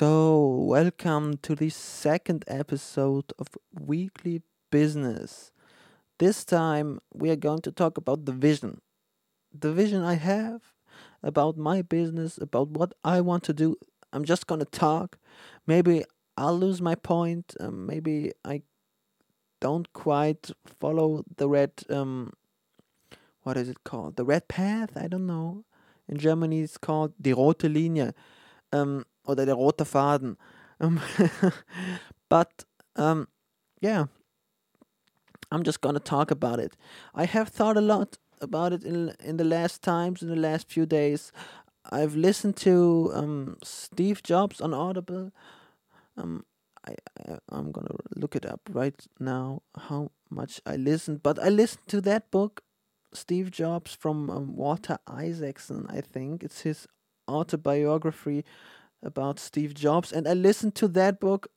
So, welcome to the second episode of Weekly Business. This time, we are going to talk about the vision. The vision I have about my business, about what I want to do. I'm just going to talk. Maybe I'll lose my point. Um, maybe I don't quite follow the red, um, what is it called? The red path? I don't know. In Germany, it's called die rote Linie. Um, oder der rote Faden. Um, but um, yeah, I'm just gonna talk about it. I have thought a lot about it in in the last times, in the last few days. I've listened to um, Steve Jobs on Audible. Um, I, I I'm gonna look it up right now how much I listened, but I listened to that book, Steve Jobs from um, Walter Isaacson. I think it's his autobiography about Steve Jobs, and I listened to that book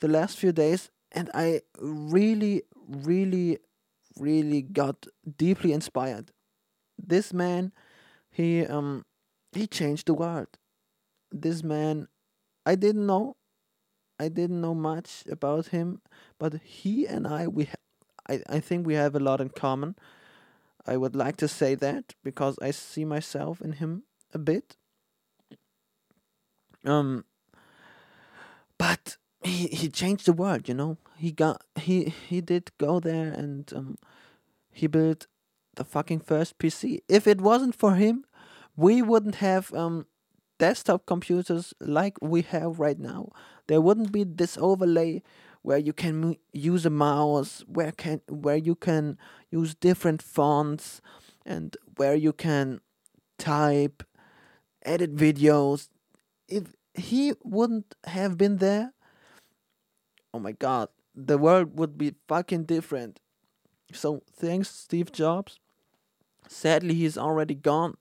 the last few days, and I really, really, really got deeply inspired. This man, he um, he changed the world. This man, I didn't know, I didn't know much about him, but he and I, we, I, I think we have a lot in common. I would like to say that because I see myself in him a bit um, but he he changed the world. You know, he got he he did go there and um, he built the fucking first PC. If it wasn't for him, we wouldn't have um desktop computers like we have right now. There wouldn't be this overlay where you can use a mouse, where can where you can use different fonts, and where you can type, edit videos, if he wouldn't have been there, oh my god, the world would be fucking different. So thanks, Steve Jobs. Sadly, he's already gone.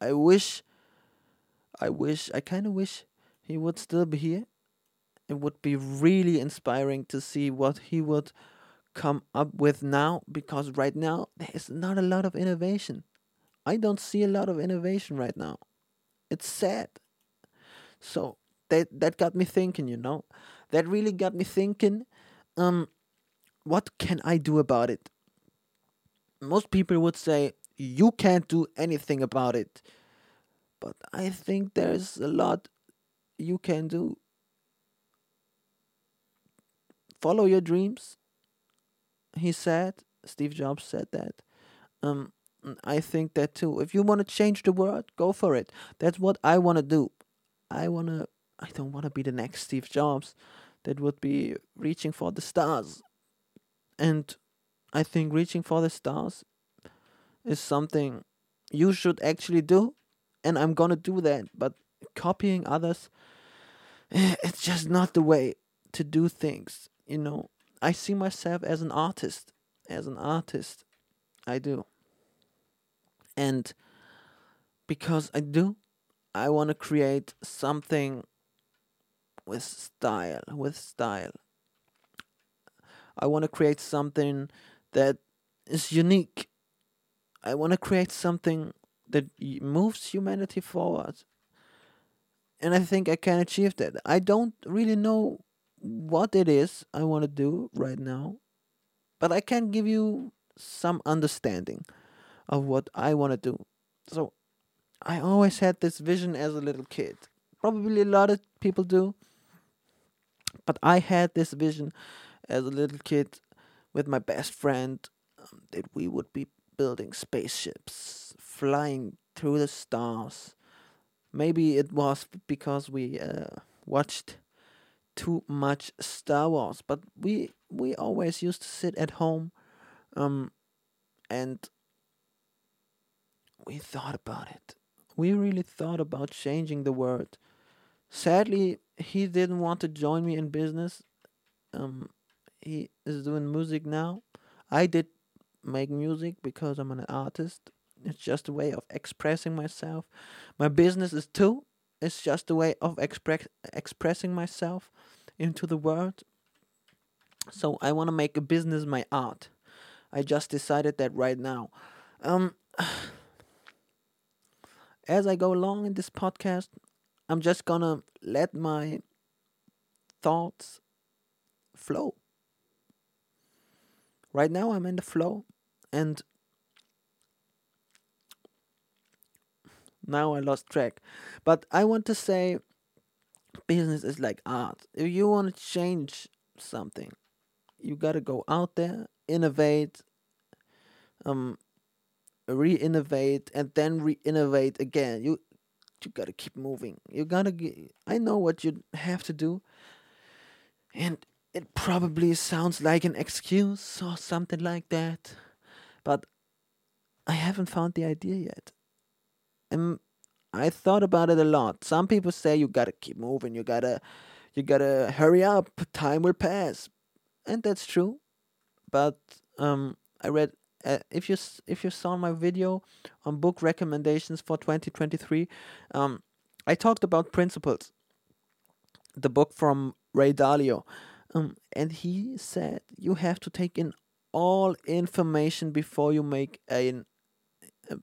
I wish, I wish, I kind of wish he would still be here. It would be really inspiring to see what he would come up with now because right now there's not a lot of innovation. I don't see a lot of innovation right now. It's sad. So that that got me thinking, you know. That really got me thinking, um, what can I do about it? Most people would say you can't do anything about it. But I think there's a lot you can do. Follow your dreams. He said, Steve Jobs said that. Um, I think that too. If you want to change the world, go for it. That's what I want to do. I wanna I don't wanna be the next Steve Jobs that would be reaching for the stars. And I think reaching for the stars is something you should actually do and I'm gonna do that. But copying others eh, it's just not the way to do things, you know. I see myself as an artist. As an artist. I do. And because I do, I want to create something with style, with style. I want to create something that is unique. I want to create something that moves humanity forward. And I think I can achieve that. I don't really know what it is I want to do right now, but I can give you some understanding of what I want to do. So I always had this vision as a little kid. Probably a lot of people do. But I had this vision as a little kid with my best friend um, that we would be building spaceships, flying through the stars. Maybe it was because we uh, watched too much Star Wars, but we we always used to sit at home um, and we thought about it we really thought about changing the world. Sadly, he didn't want to join me in business. Um, he is doing music now. I did make music because I'm an artist. It's just a way of expressing myself. My business is too. It's just a way of express expressing myself into the world. So I want to make a business my art. I just decided that right now. Um as I go along in this podcast, I'm just gonna let my thoughts flow. Right now, I'm in the flow, and now I lost track. But I want to say business is like art. If you want to change something, you got to go out there, innovate, um, re-innovate, and then re-innovate again. You you got to keep moving. You got to get, I know what you have to do. And it probably sounds like an excuse or something like that. But I haven't found the idea yet. And I thought about it a lot. Some people say you gotta keep moving, you gotta you gotta hurry up, time will pass. And that's true. But um I read uh, if you if you saw my video on book recommendations for 2023, um I talked about principles. The book from Ray Dalio. Um, and he said you have to take in all information before you make a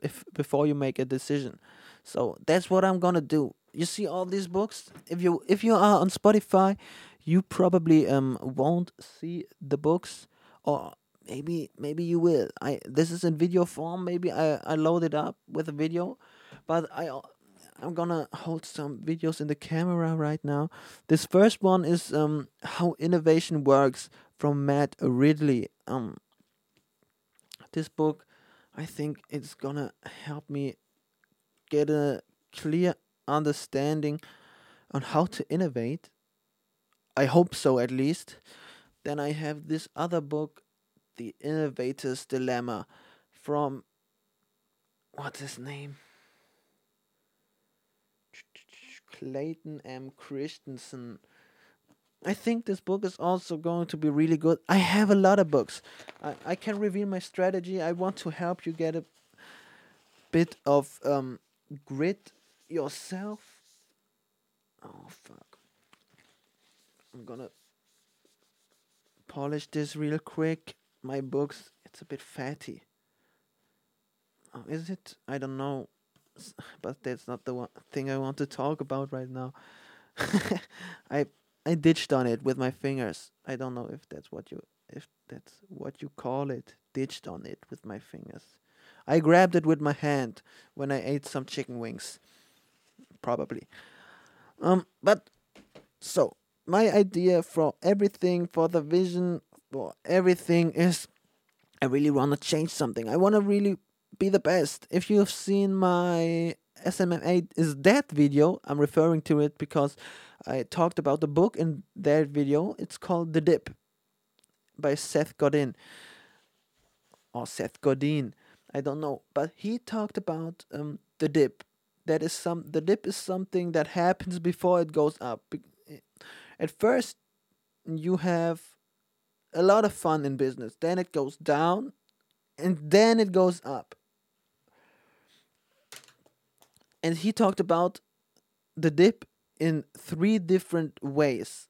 if before you make a decision. So that's what I'm gonna do. You see all these books. If you if you are on Spotify, you probably um won't see the books, or maybe maybe you will. I this is in video form. Maybe I I load it up with a video, but I I'm gonna hold some videos in the camera right now. This first one is um how innovation works from Matt Ridley. Um, this book, I think it's gonna help me get a clear understanding on how to innovate. I hope so, at least. Then I have this other book, The Innovator's Dilemma, from what's his name? Clayton M. Christensen. I think this book is also going to be really good. I have a lot of books. I, I can reveal my strategy. I want to help you get a bit of um, grit yourself. Oh, fuck. I'm gonna polish this real quick. My books, it's a bit fatty. Oh, is it? I don't know but that's not the one thing I want to talk about right now. I I ditched on it with my fingers. I don't know if that's what you if that's what you call it. Ditched on it with my fingers. I grabbed it with my hand when I ate some chicken wings. Probably. Um but so my idea for everything for the vision for everything is I really want to change something. I want to really be the best. If you've seen my SMMA is dead video, I'm referring to it because I talked about the book in that video. It's called The Dip by Seth Godin or Seth Godin. I don't know, but he talked about um, the dip. That is some. The dip is something that happens before it goes up. At first, you have a lot of fun in business. Then it goes down, and then it goes up and he talked about the dip in three different ways.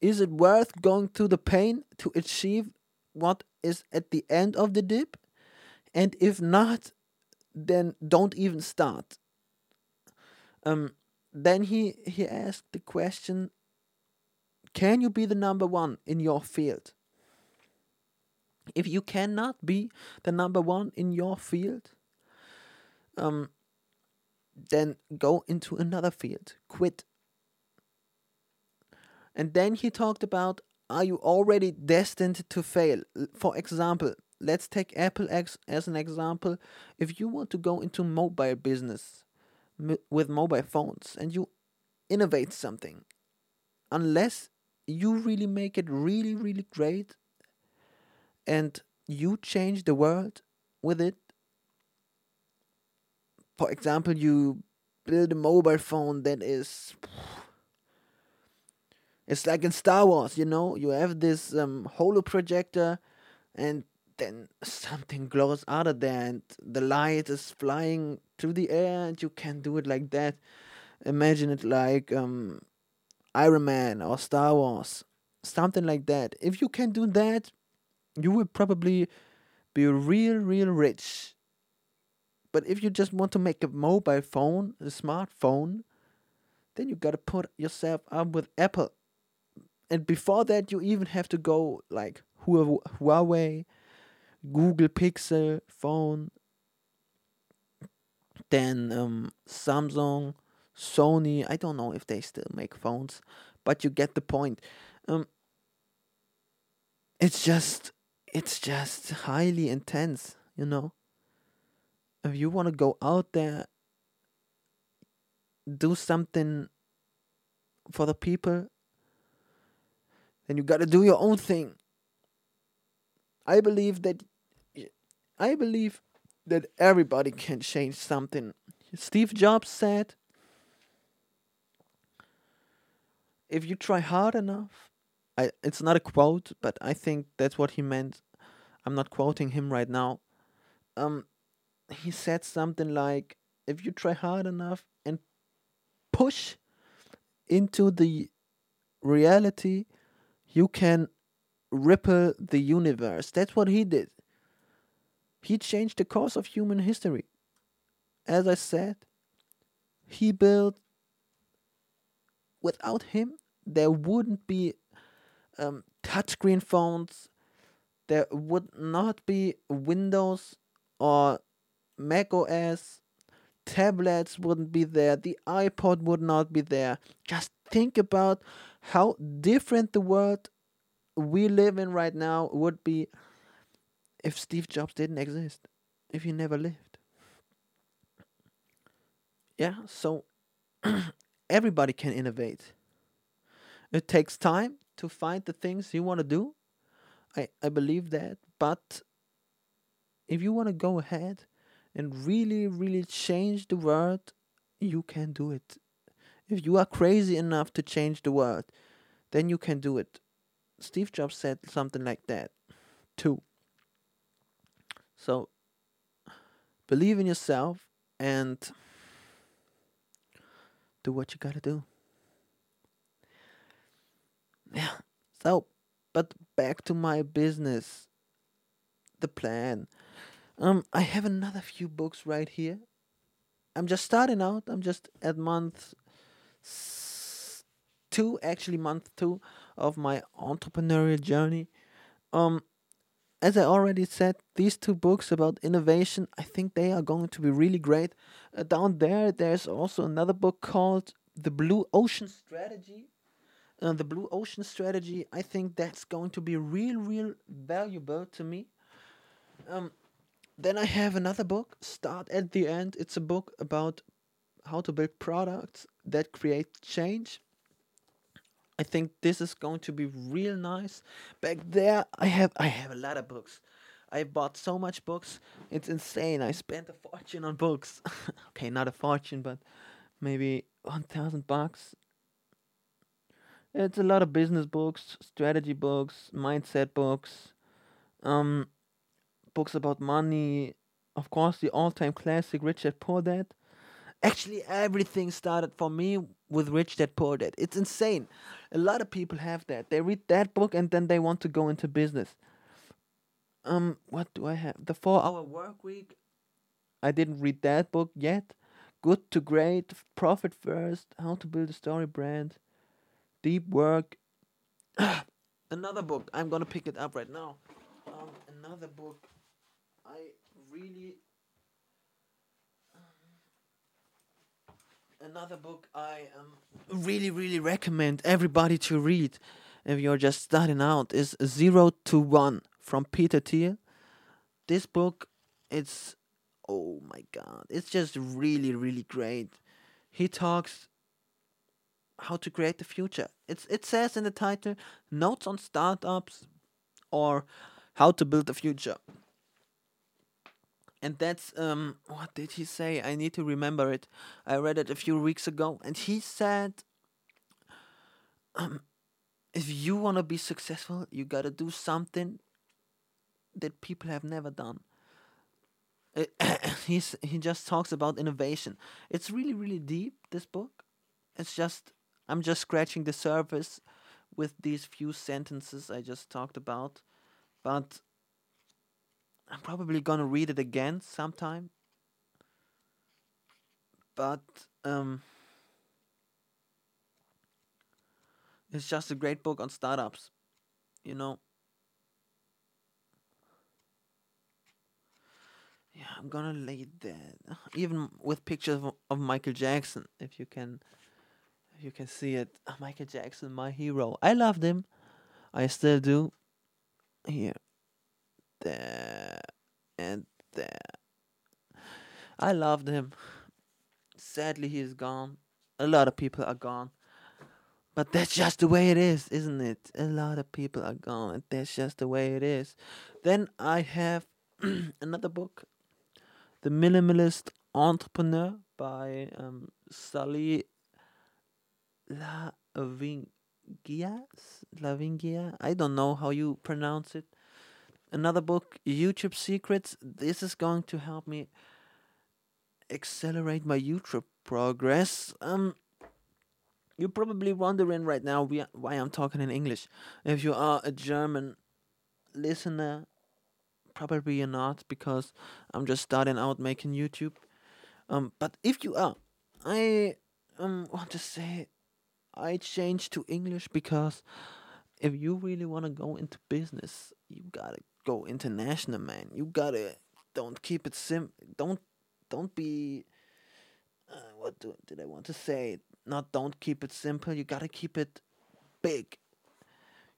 Is it worth going through the pain to achieve what is at the end of the dip? And if not, then don't even start. Um, then he, he asked the question Can you be the number one in your field? If you cannot be the number one in your field, um, then go into another field, quit. And then he talked about are you already destined to fail? For example, let's take Apple X as an example. If you want to go into mobile business with mobile phones and you innovate something, unless you really make it really, really great and you change the world with it, for example, you build a mobile phone that is it's like in Star Wars, you know, you have this um, holo projector and then something glows out of there and the light is flying through the air and you can do it like that. Imagine it like um, Iron Man or Star Wars, something like that. If you can do that, you will probably be real, real rich but if you just want to make a mobile phone, a smartphone, then you gotta put yourself up with Apple. And before that, you even have to go like Huawei, Google Pixel phone, then um, Samsung, Sony. I don't know if they still make phones, but you get the point. Um, it's just, it's just highly intense, you know. If you want to go out there, do something for the people, then you got to do your own thing. I believe that I believe that everybody can change something. Steve Jobs said if you try hard enough, I it's not a quote, but I think that's what he meant. I'm not quoting him right now. Um he said something like if you try hard enough and push into the reality, you can ripple the universe. That's what he did. He changed the course of human history. As I said, he built, without him, there wouldn't be um, touchscreen phones, there would not be Windows or Mac OS, tablets wouldn't be there, the iPod would not be there. Just think about how different the world we live in right now would be if Steve Jobs didn't exist, if he never lived. Yeah, so everybody can innovate. It takes time to find the things you want to do. I, I believe that. But if you want to go ahead and really, really change the world, you can do it. If you are crazy enough to change the world, then you can do it. Steve Jobs said something like that too. So believe in yourself and do what you gotta do. Yeah. So, but back to my business. The plan. Um, I have another few books right here. I'm just starting out. I'm just at month two, actually month two of my entrepreneurial journey. Um, as I already said, these two books about innovation, I think they are going to be really great. Uh, down there, there's also another book called The Blue Ocean Strategy. Uh, the Blue Ocean Strategy, I think that's going to be real, real valuable to me. Um, then I have another book, Start at the End. It's a book about how to build products that create change. I think this is going to be real nice. Back there, I have I have a lot of books. I bought so much books. It's insane. I spent a fortune on books. okay, not a fortune, but maybe one thousand bucks. It's a lot of business books, strategy books, mindset books, um, books about money. Of course, the all-time classic Rich Dad Poor Dad. Actually, everything started for me with Rich Dad Poor Dad. It's insane. A lot of people have that. They read that book and then they want to go into business. Um, what do I have? The Four Hour Work Week. I didn't read that book yet. Good to Great, Profit First, How to Build a Story Brand, Deep Work. another book. I'm gonna pick it up right now. Um, another book. I really another book I um, really, really recommend everybody to read if you're just starting out is Zero to One from Peter Thiel. This book, it's oh my god, it's just really, really great. He talks how to create the future. It's it says in the title notes on startups or how to build the future. And that's um what did he say? I need to remember it. I read it a few weeks ago and he said um if you want to be successful, you got to do something that people have never done. Uh, he's he just talks about innovation. It's really really deep this book. It's just I'm just scratching the surface with these few sentences I just talked about. But I'm probably gonna read it again sometime. But um It's just a great book on startups. You know. Yeah, I'm gonna lay that even with pictures of, of Michael Jackson, if you can, if you can see it. Michael Jackson, my hero. I loved him. I still do. Here, there, and there. I loved him. Sadly, he is gone. A lot of people are gone. But that's just the way it is, isn't it? A lot of people are gone, and that's just the way it is. Then I have another book, The Minimalist Entrepreneur by um, Sully Lavingia. Lavingia? I don't know how you pronounce it. Another book, YouTube Secrets. This is going to help me accelerate my YouTube progress. Um, you're probably wondering right now why I'm talking in English. If you are a German listener, probably you're not because I'm just starting out making YouTube. Um, but if you are, I um want to say I changed to English because if you really want to go into business, you gotta go international, man. You gotta don't keep it sim. Don't don't be. Uh, what do, did I want to say? not don't keep it simple. You gotta keep it big.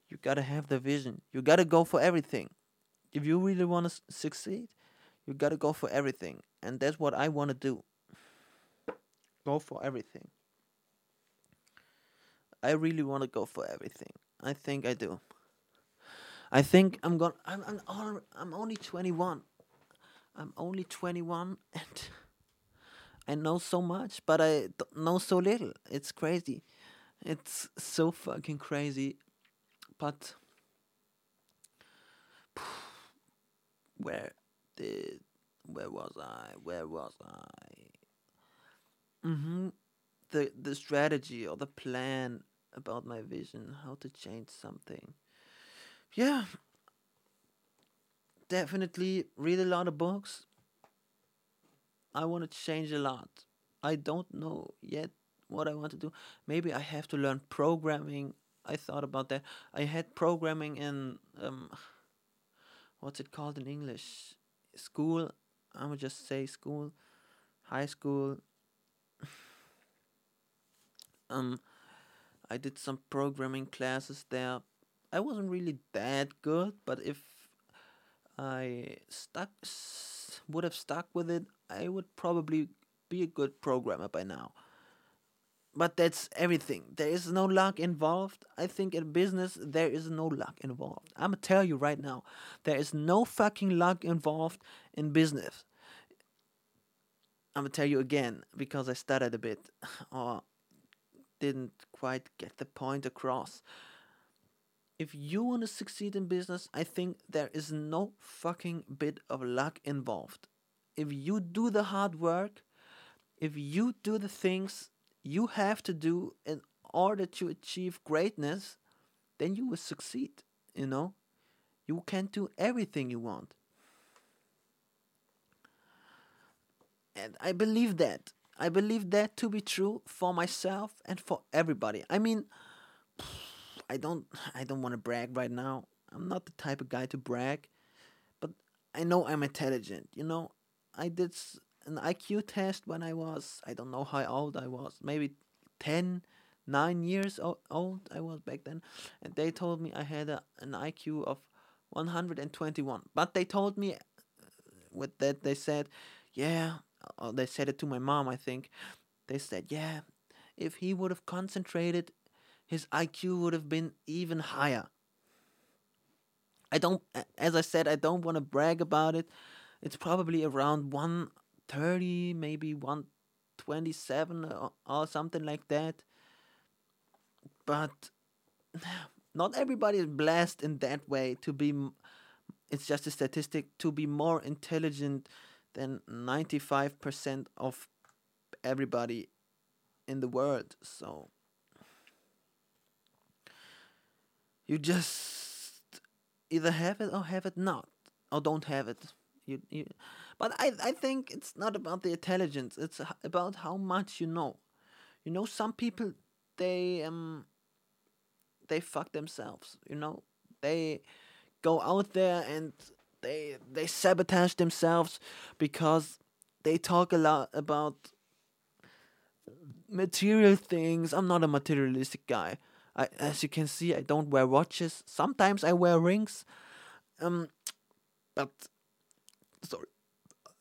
You gotta have the vision. You gotta go for everything. If you really want to succeed, you gotta go for everything, and that's what I want to do. Go for everything. I really want to go for everything. I think I do. I think I'm going. I'm I'm, all, I'm only 21. I'm only 21, and I know so much, but I know so little. It's crazy. It's so fucking crazy. But where did where was I? Where was I? Mhm. The the strategy or the plan about my vision, how to change something. Yeah. Definitely read a lot of books, I want to change a lot. I don't know yet what I want to do. Maybe I have to learn programming. I thought about that. I had programming in um, what's it called in English? School. I would just say school, high school. um, I did some programming classes there. I wasn't really that good, but if I stuck would have stuck with it, I would probably be a good programmer by now. But that's everything. There is no luck involved. I think in business, there is no luck involved. I'm gonna tell you right now, there is no fucking luck involved in business. I'm gonna tell you again because I stuttered a bit or oh, didn't quite get the point across. If you want to succeed in business, I think there is no fucking bit of luck involved if you do the hard work, if you do the things you have to do in order to achieve greatness, then you will succeed. You know, you can do everything you want. And I believe that. I believe that to be true for myself and for everybody. I mean, I don't I don't want to brag right now. I'm not the type of guy to brag, but I know I'm intelligent, you know? I did an IQ test when I was, I don't know how old I was, maybe 10, 9 years old I was back then. And they told me I had a, an IQ of 121. But they told me, uh, with that, they said, yeah, or they said it to my mom, I think. They said, yeah, if he would have concentrated, his IQ would have been even higher. I don't, as I said, I don't want to brag about it it's probably around 130, maybe 127 or, uh, or something like that. But not everybody is blessed in that way to be it's just a statistic to be more intelligent than 95% of everybody in the world so you just either have it or have it not or don't have it you, you, but I, I think it's not about the intelligence. It's about how much you know. You know, some people they um they fuck themselves. You know, they go out there and they they sabotage themselves because they talk a lot about material things. I'm not a materialistic guy. I, as you can see, I don't wear watches. Sometimes I wear rings. Um, but sorry,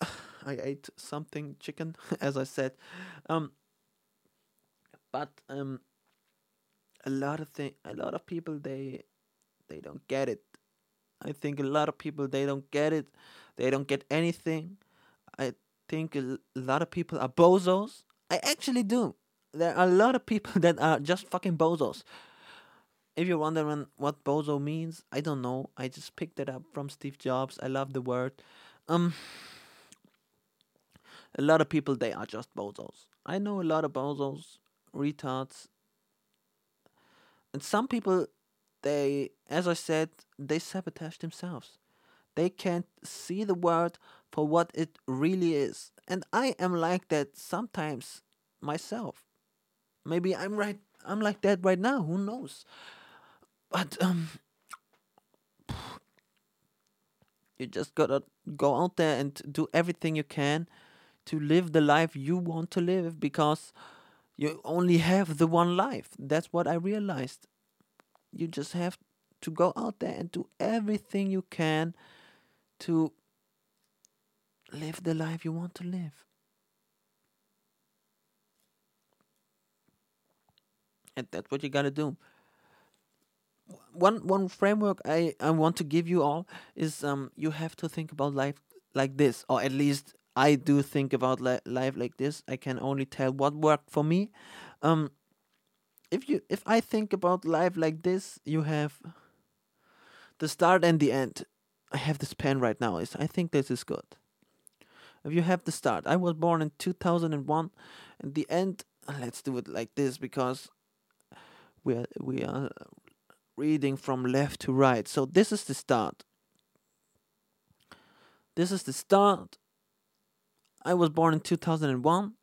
I ate something chicken, as I said. Um, but um, a lot of thing, a lot of people they they don't get it. I think a lot of people they don't get it. They don't get anything. I think a lot of people are bozos. I actually do. There are a lot of people that are just fucking bozos. If you're wondering what bozo means, I don't know. I just picked it up from Steve Jobs. I love the word. Um, a lot of people they are just bozos. I know a lot of bozos, retards, and some people they, as I said, they sabotage themselves. They can't see the world for what it really is. And I am like that sometimes myself. Maybe I'm right I'm like that right now, who knows? But um you just gotta go out there and do everything you can to live the life you want to live because you only have the one life. That's what I realized. You just have to go out there and do everything you can to live the life you want to live. And that's what you gotta do. One one framework I, I want to give you all is um you have to think about life like this, or at least I do think about li- life like this. I can only tell what worked for me. Um, if you if I think about life like this, you have the start and the end. I have this pen right now. Is I think this is good. If you have the start, I was born in two thousand and one, and the end. Let's do it like this because we are we are reading from left to right. So this is the start. This is the start. I was born in 2001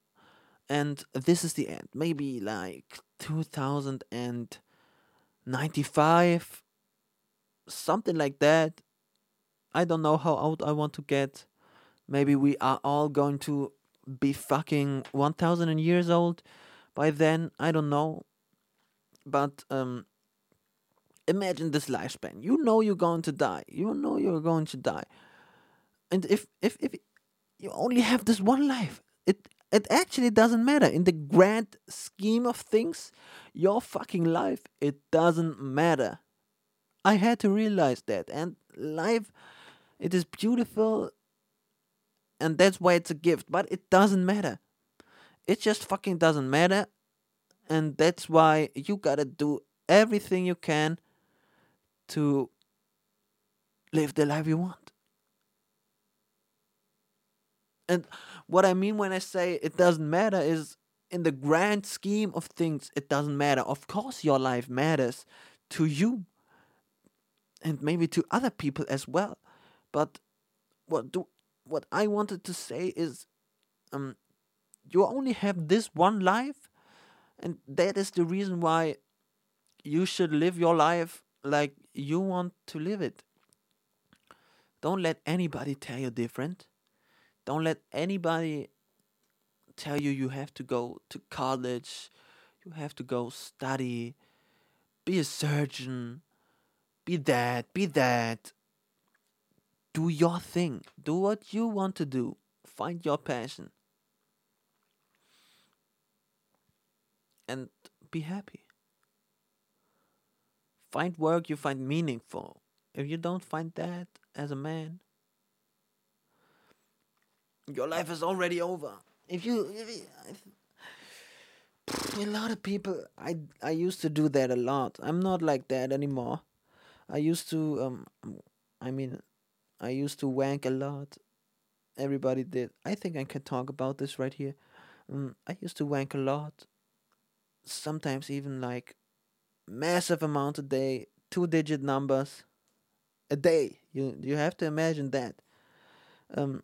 and this is the end. Maybe like 2095 something like that. I don't know how old I want to get. Maybe we are all going to be fucking 1000 years old by then. I don't know. But um imagine this lifespan. You know you're going to die. You know you're going to die. And if if if you only have this one life, it it actually doesn't matter in the grand scheme of things. Your fucking life it doesn't matter. I had to realize that and life it is beautiful and that's why it's a gift, but it doesn't matter. It just fucking doesn't matter and that's why you got to do everything you can to live the life you want. And what I mean when I say it doesn't matter is in the grand scheme of things, it doesn't matter. Of course, your life matters to you and maybe to other people as well. But what do what I wanted to say is um you only have this one life and that is the reason why you should live your life like you want to live it. Don't let anybody tell you different. Don't let anybody tell you you have to go to college, you have to go study, be a surgeon, be that, be that. Do your thing. Do what you want to do. Find your passion. And be happy. Find work you find meaningful. If you don't find that as a man, your life is already over. If you, if you if, a lot of people, I I used to do that a lot. I'm not like that anymore. I used to, um, I mean, I used to wank a lot. Everybody did. I think I can talk about this right here. Um, I used to wank a lot. Sometimes even like massive amount a day, two digit numbers a day. You you have to imagine that. Um,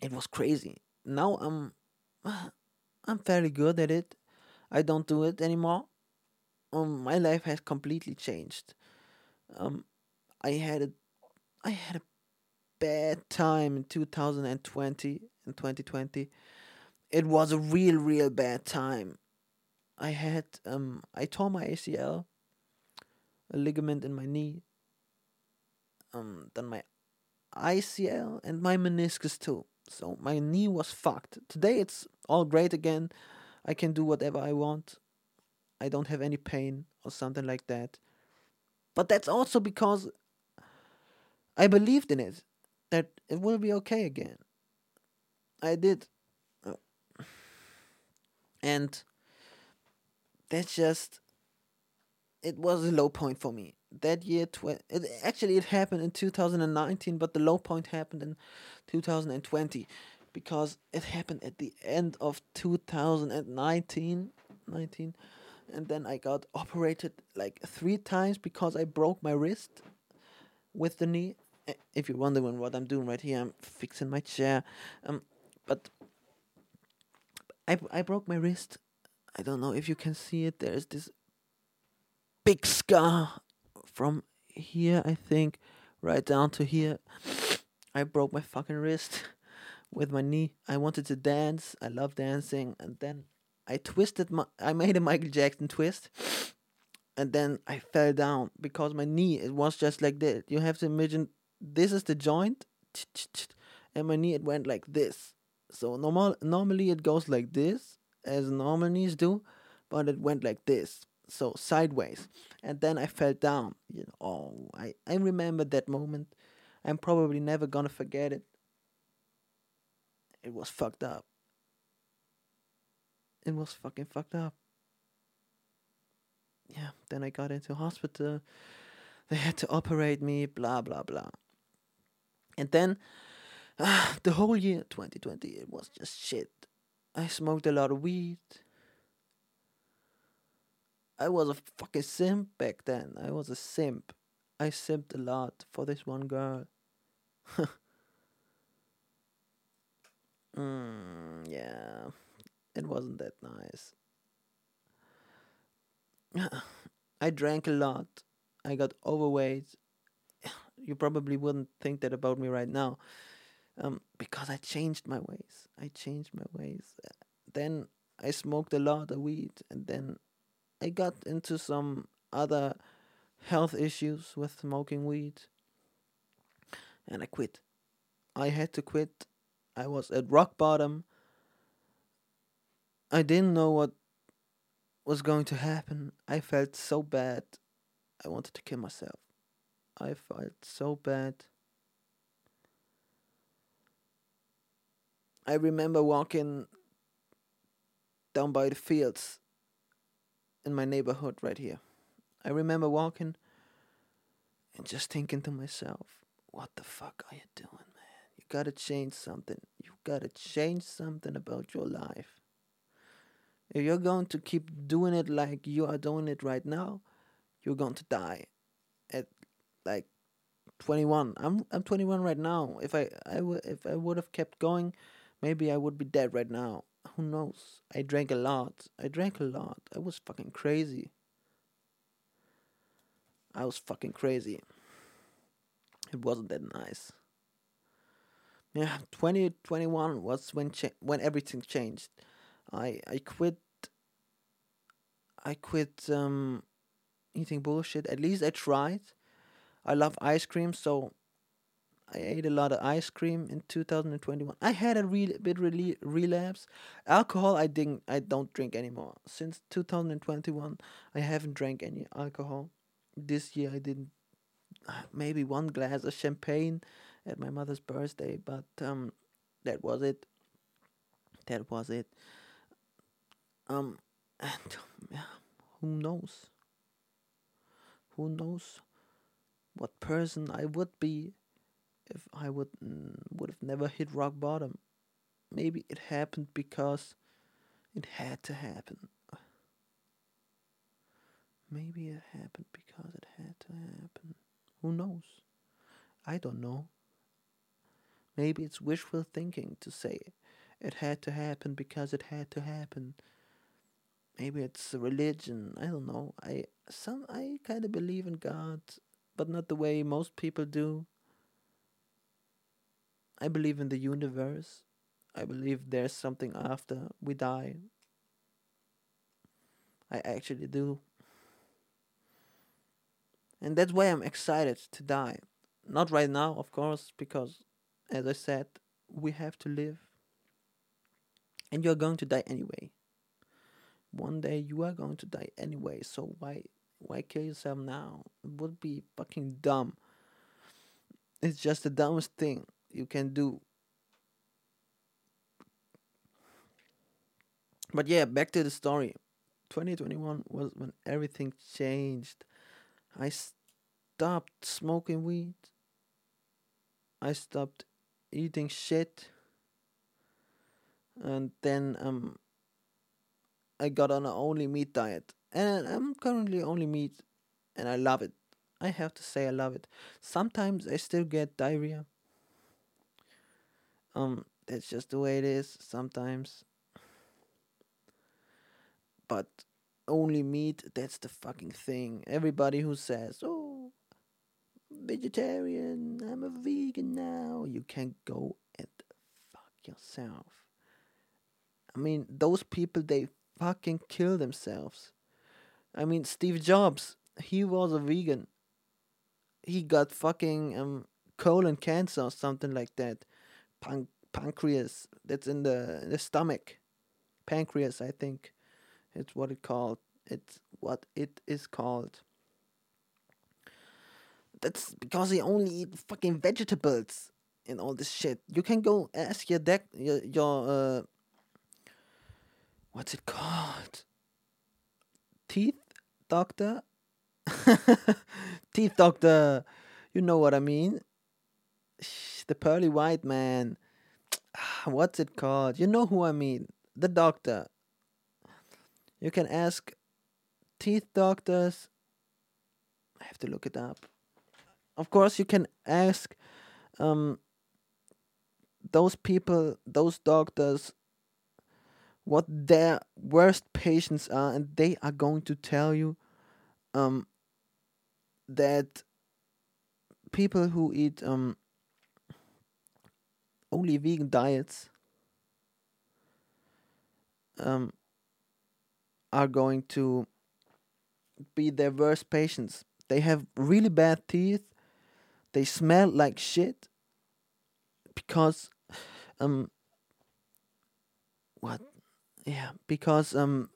it was crazy. Now I'm I'm fairly good at it. I don't do it anymore. um, my life has completely changed. Um, I had a, I had a bad time in 2020 and 2020. It was a real, real bad time. I had um, I tore my ACL, a ligament in my knee. Um, then my ICL and my meniscus too. So my knee was fucked. Today it's all great again. I can do whatever I want. I don't have any pain or something like that. But that's also because I believed in it that it will be okay again. I did. And that's just it was a low point for me. That year tw- it, actually it happened in 2019, but the low point happened in 2020 because it happened at the end of 2019 19 and then I got operated like three times because I broke my wrist with the knee. If you're wondering what I'm doing right here, I'm fixing my chair. Um, but I I broke my wrist. I don't know if you can see it. There is this big scar from here, I think, right down to here. I broke my fucking wrist with my knee. I wanted to dance. I love dancing, and then I twisted my I made a Michael Jackson twist and then I fell down because my knee it was just like this. You have to imagine this is the joint and my knee it went like this. So normal normally it goes like this as normal knees do, but it went like this. So sideways. And then I fell down. You know, oh I, I remember that moment. I'm probably never gonna forget it. It was fucked up. It was fucking fucked up. Yeah, then I got into hospital. They had to operate me, blah, blah, blah. And then uh, the whole year 2020, it was just shit. I smoked a lot of weed. I was a fucking simp back then. I was a simp. I simped a lot for this one girl. mm, yeah it wasn't that nice. I drank a lot. I got overweight. You probably wouldn't think that about me right now. Um, because I changed my ways. I changed my ways. Then I smoked a lot of weed, and then I got into some other health issues with smoking weed, and I quit. I had to quit. I was at rock bottom. I didn't know what was going to happen. I felt so bad. I wanted to kill myself. I felt so bad. I remember walking down by the fields in my neighborhood right here. I remember walking and just thinking to myself, what the fuck are you doing, man? You gotta change something. You gotta change something about your life. If you're going to keep doing it like you are doing it right now, you're going to die at like 21. I'm I'm 21 right now. If I I would if I would have kept going, maybe I would be dead right now. Who knows? I drank a lot. I drank a lot. I was fucking crazy. I was fucking crazy. It wasn't that nice. Yeah, 2021 was when cha- when everything changed. I I quit. I quit um, eating bullshit. At least I tried. I love ice cream, so I ate a lot of ice cream in 2021. I had a real bit really relapse. Alcohol, I didn't. I don't drink anymore. Since 2021, I haven't drank any alcohol. This year, I didn't. Maybe one glass of champagne at my mother's birthday, but um, that was it. That was it. Um, and yeah, who knows? Who knows what person I would be if I would mm, would have never hit rock bottom? Maybe it happened because it had to happen. Maybe it happened because it had to happen. Who knows? I don't know. Maybe it's wishful thinking to say it had to happen because it had to happen. maybe it's a religion. I don't know. I some I kind of believe in God, but not the way most people do. I believe in the universe. I believe there's something after we die. I actually do. And that's why I'm excited to die. Not right now, of course, because as I said, we have to live. And you're going to die anyway. One day you are going to die anyway, so why why kill yourself now? It would be fucking dumb. It's just the dumbest thing you can do. But yeah, back to the story. 2021 was when everything changed. I stopped smoking weed. I stopped eating shit. And then um I got on an only meat diet. And I'm currently only meat and I love it. I have to say I love it. Sometimes I still get diarrhea. Um that's just the way it is sometimes. But only meat, that's the fucking thing. Everybody who says, "Oh, vegetarian, I'm a vegan now." You can go and fuck yourself. I mean, those people they fucking kill themselves. I mean, Steve Jobs, he was a vegan. He got fucking um colon cancer or something like that. Pan- pancreas, that's in the the stomach. Pancreas, I think. It's what it called. It's what it is called. That's because he only eat fucking vegetables and all this shit. You can go ask your deck your your uh what's it called? Teeth doctor? Teeth doctor. You know what I mean? The pearly white man. What's it called? You know who I mean. The doctor. You can ask teeth doctors. I have to look it up. Of course, you can ask um, those people, those doctors, what their worst patients are, and they are going to tell you um, that people who eat um, only vegan diets um, are going to be their worst patients. They have really bad teeth. They smell like shit because um what yeah because um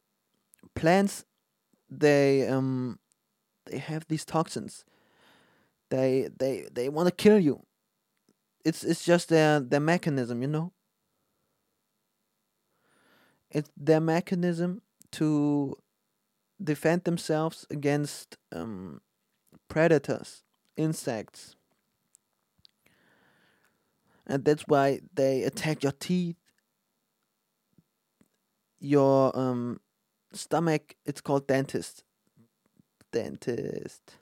plants they um they have these toxins they they they want to kill you it's it's just their their mechanism you know it's their mechanism to defend themselves against um, predators, insects. And that's why they attack your teeth, your um, stomach. It's called dentist. Dentist.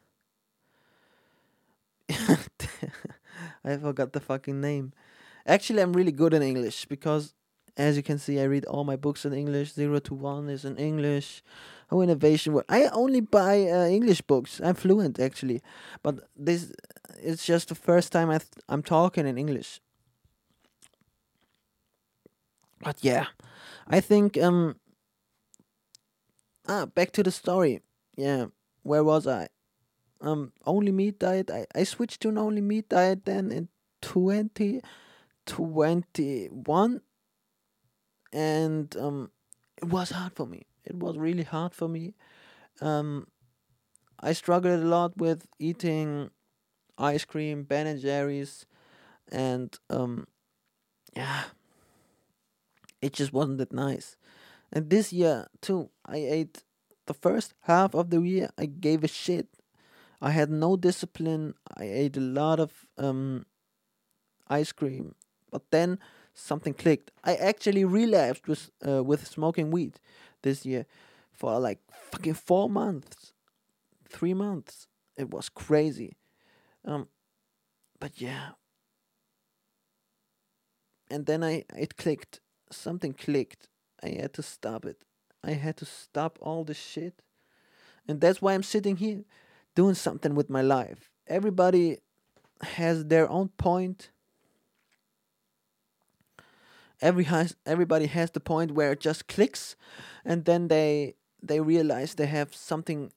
I forgot the fucking name. Actually, I'm really good in English because as you can see, I read all my books in English. Zero to One is in English. How Innovation Work. I only buy uh, English books. I'm fluent actually, but this it's just the first time I th- I'm talking in English. But yeah, I think um. Ah, back to the story. Yeah, where was I? Um, only meat diet. I I switched to an only meat diet then in twenty twenty one and um, it was hard for me. It was really hard for me. Um, I struggled a lot with eating ice cream, Ben and Jerry's, and um, yeah, it just wasn't that nice. And this year too, I ate the first half of the year. I gave a shit. I had no discipline. I ate a lot of um, ice cream, but then something clicked. I actually relapsed with uh, with smoking weed this year for like fucking four months, three months. It was crazy. Um, but yeah. And then I it clicked. Something clicked. I had to stop it. I had to stop all this shit. And that's why I'm sitting here doing something with my life. Everybody has their own point. Every has everybody has the point where it just clicks and then they they realize they have something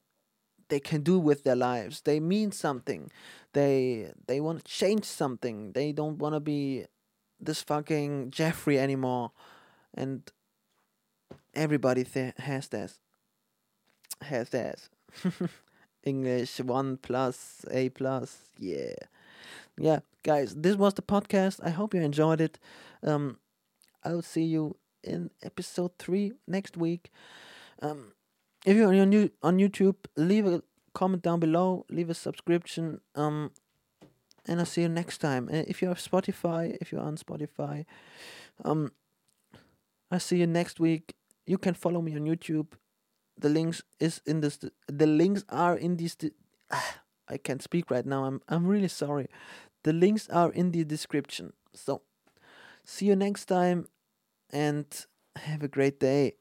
they can do with their lives. They mean something. They they want to change something. They don't want to be this fucking Jeffrey anymore. And everybody th- has this. Has that. English one plus A plus. Yeah. Yeah, guys, this was the podcast. I hope you enjoyed it. Um I'll see you in episode three next week. Um if you're on new on YouTube, leave a comment down below, leave a subscription. Um and I'll see you next time. Uh, if you have Spotify, if you're on Spotify, um I'll see you next week. You can follow me on YouTube the links is in this the links are in this. I can't speak right now I'm I'm really sorry the links are in the description so see you next time and have a great day